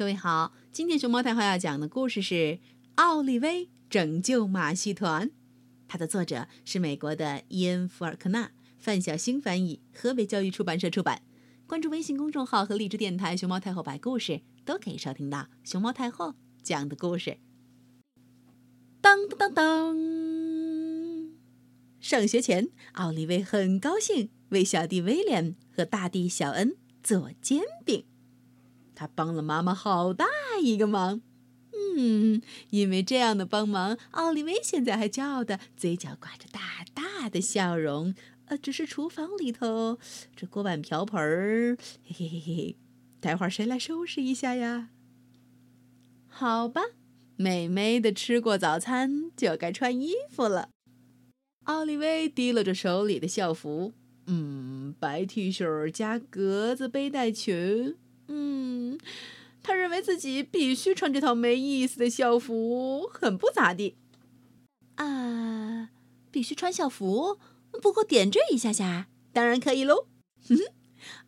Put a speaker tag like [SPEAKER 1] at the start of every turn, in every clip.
[SPEAKER 1] 各位好，今天熊猫太后要讲的故事是《奥利威拯救马戏团》，它的作者是美国的伊恩·福尔克纳，范小星翻译，河北教育出版社出版。关注微信公众号和荔枝电台“熊猫太后”摆故事，都可以收听到熊猫太后讲的故事。当当当当！上学前，奥利威很高兴为小弟威廉和大弟小恩做煎饼。他帮了妈妈好大一个忙，嗯，因为这样的帮忙，奥利威现在还骄傲的嘴角挂着大大的笑容。呃，只是厨房里头这锅碗瓢盆儿，嘿嘿嘿嘿，待会儿谁来收拾一下呀？好吧，美美的吃过早餐，就该穿衣服了。奥利威提拉着手里的校服，嗯，白 T 恤加格子背带裙。嗯，他认为自己必须穿这套没意思的校服，很不咋地。啊，必须穿校服？不过点缀一下下，当然可以喽。哼哼，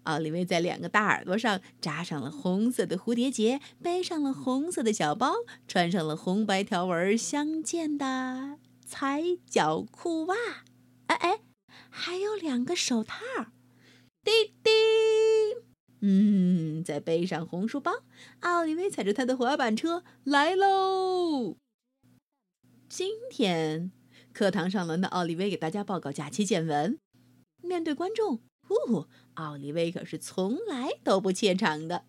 [SPEAKER 1] 奥利维在两个大耳朵上扎上了红色的蝴蝶结，背上了红色的小包，穿上了红白条纹相间的踩脚裤袜。哎哎，还有两个手套。滴滴。嗯，再背上红书包，奥利维踩着他的滑板车来喽。今天课堂上轮到奥利维给大家报告假期见闻。面对观众，呼，奥利维可是从来都不怯场的。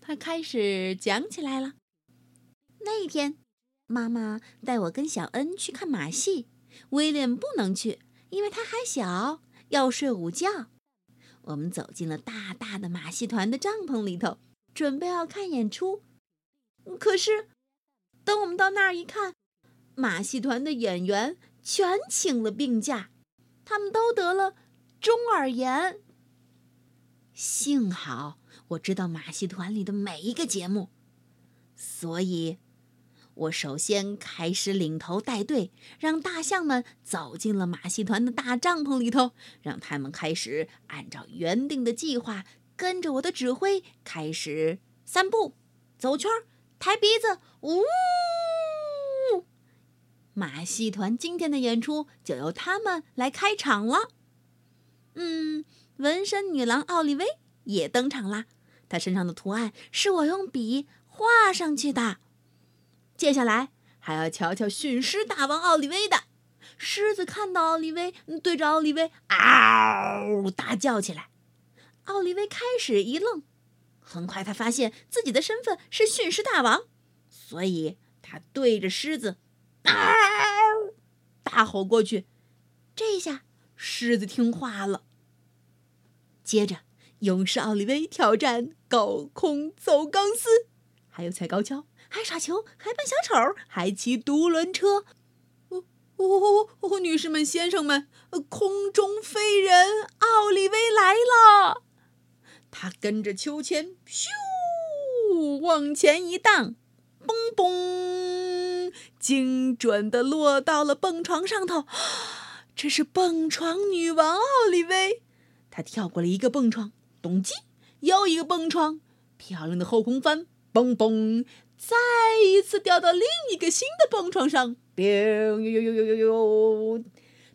[SPEAKER 1] 他开始讲起来了。那一天，妈妈带我跟小恩去看马戏，威廉不能去，因为他还小，要睡午觉。我们走进了大大的马戏团的帐篷里头，准备要看演出。可是，等我们到那儿一看，马戏团的演员全请了病假，他们都得了中耳炎。幸好我知道马戏团里的每一个节目，所以。我首先开始领头带队，让大象们走进了马戏团的大帐篷里头，让他们开始按照原定的计划，跟着我的指挥开始散步、走圈、抬鼻子。呜！马戏团今天的演出就由他们来开场了。嗯，纹身女郎奥利薇也登场啦，她身上的图案是我用笔画上去的。接下来还要瞧瞧驯狮大王奥利威的狮子，看到奥利威，对着奥利威嗷大叫起来。奥利威开始一愣，很快他发现自己的身份是驯狮大王，所以他对着狮子嗷大吼过去。这下狮子听话了。接着，勇士奥利威挑战高空走钢丝，还有踩高跷。还耍球，还扮小丑，还骑独轮车，哦哦哦！女士们、先生们，空中飞人奥利威来了！他跟着秋千，咻，往前一荡，嘣嘣，精准的落到了蹦床上头。这是蹦床女王奥利威，她跳过了一个蹦床，咚叽，又一个蹦床，漂亮的后空翻，嘣嘣。再一次掉到另一个新的蹦床上，呦呦呦呦呦呦呦！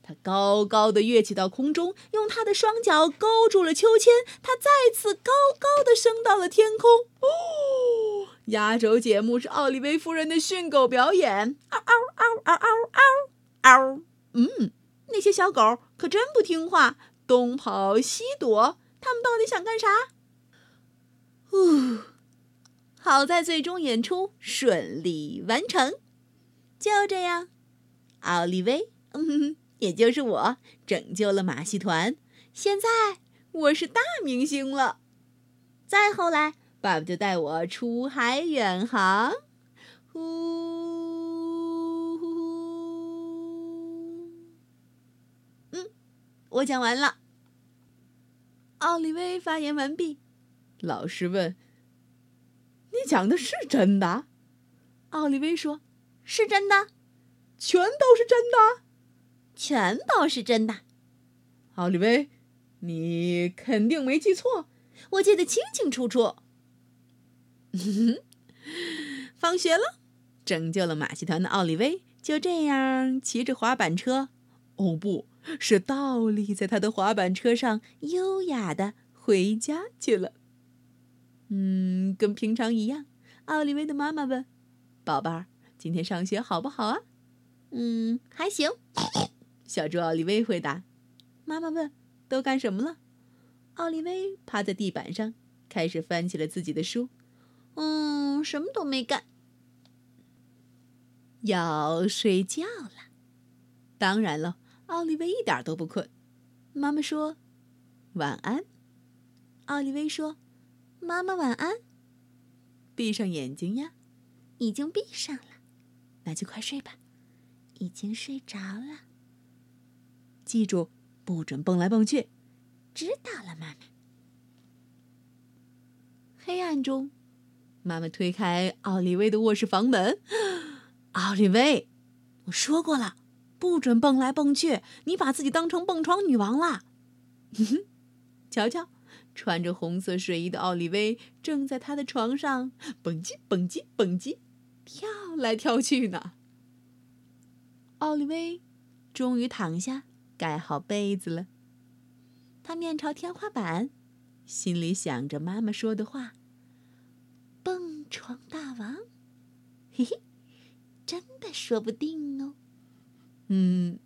[SPEAKER 1] 他高高的跃起到空中，用他的双脚勾住了秋千，他再次高高的升到了天空。哦，压轴节目是奥利维夫人的训狗表演，嗷嗷嗷嗷嗷嗷嗷！嗯，那些小狗可真不听话，东跑西躲，他们到底想干啥？呜。好在最终演出顺利完成，就这样，奥利威，嗯，也就是我，拯救了马戏团。现在我是大明星了。再后来，爸爸就带我出海远航。呼呼呼！嗯，我讲完了。奥利威发言完毕。老师问。你讲的是真的？奥利威说：“是真的，
[SPEAKER 2] 全都是真的，
[SPEAKER 1] 全都是真的。”
[SPEAKER 2] 奥利威，你肯定没记错，
[SPEAKER 1] 我记得清清楚楚。放学了，拯救了马戏团的奥利威就这样骑着滑板车，哦，不是倒立在他的滑板车上，优雅的回家去了。嗯，跟平常一样，奥利威的妈妈问：“宝贝儿，今天上学好不好啊？”“
[SPEAKER 2] 嗯，还行。”
[SPEAKER 1] 小猪奥利威回答。妈妈问：“都干什么了？”奥利威趴在地板上，开始翻起了自己的书。
[SPEAKER 2] “嗯，什么都没干。”
[SPEAKER 1] 要睡觉了。当然了，奥利威一点都不困。妈妈说：“晚安。”奥利威说。妈妈晚安。闭上眼睛呀，
[SPEAKER 2] 已经闭上了，
[SPEAKER 1] 那就快睡吧。
[SPEAKER 2] 已经睡着了。
[SPEAKER 1] 记住，不准蹦来蹦去。
[SPEAKER 2] 知道了，妈妈。
[SPEAKER 1] 黑暗中，妈妈推开奥利威的卧室房门。奥利威，我说过了，不准蹦来蹦去。你把自己当成蹦床女王了。瞧瞧。穿着红色睡衣的奥利威正在他的床上蹦极蹦极蹦极，跳来跳去呢。奥利威终于躺下，盖好被子了。他面朝天花板，心里想着妈妈说的话：“蹦床大王，嘿嘿，真的说不定哦。”嗯，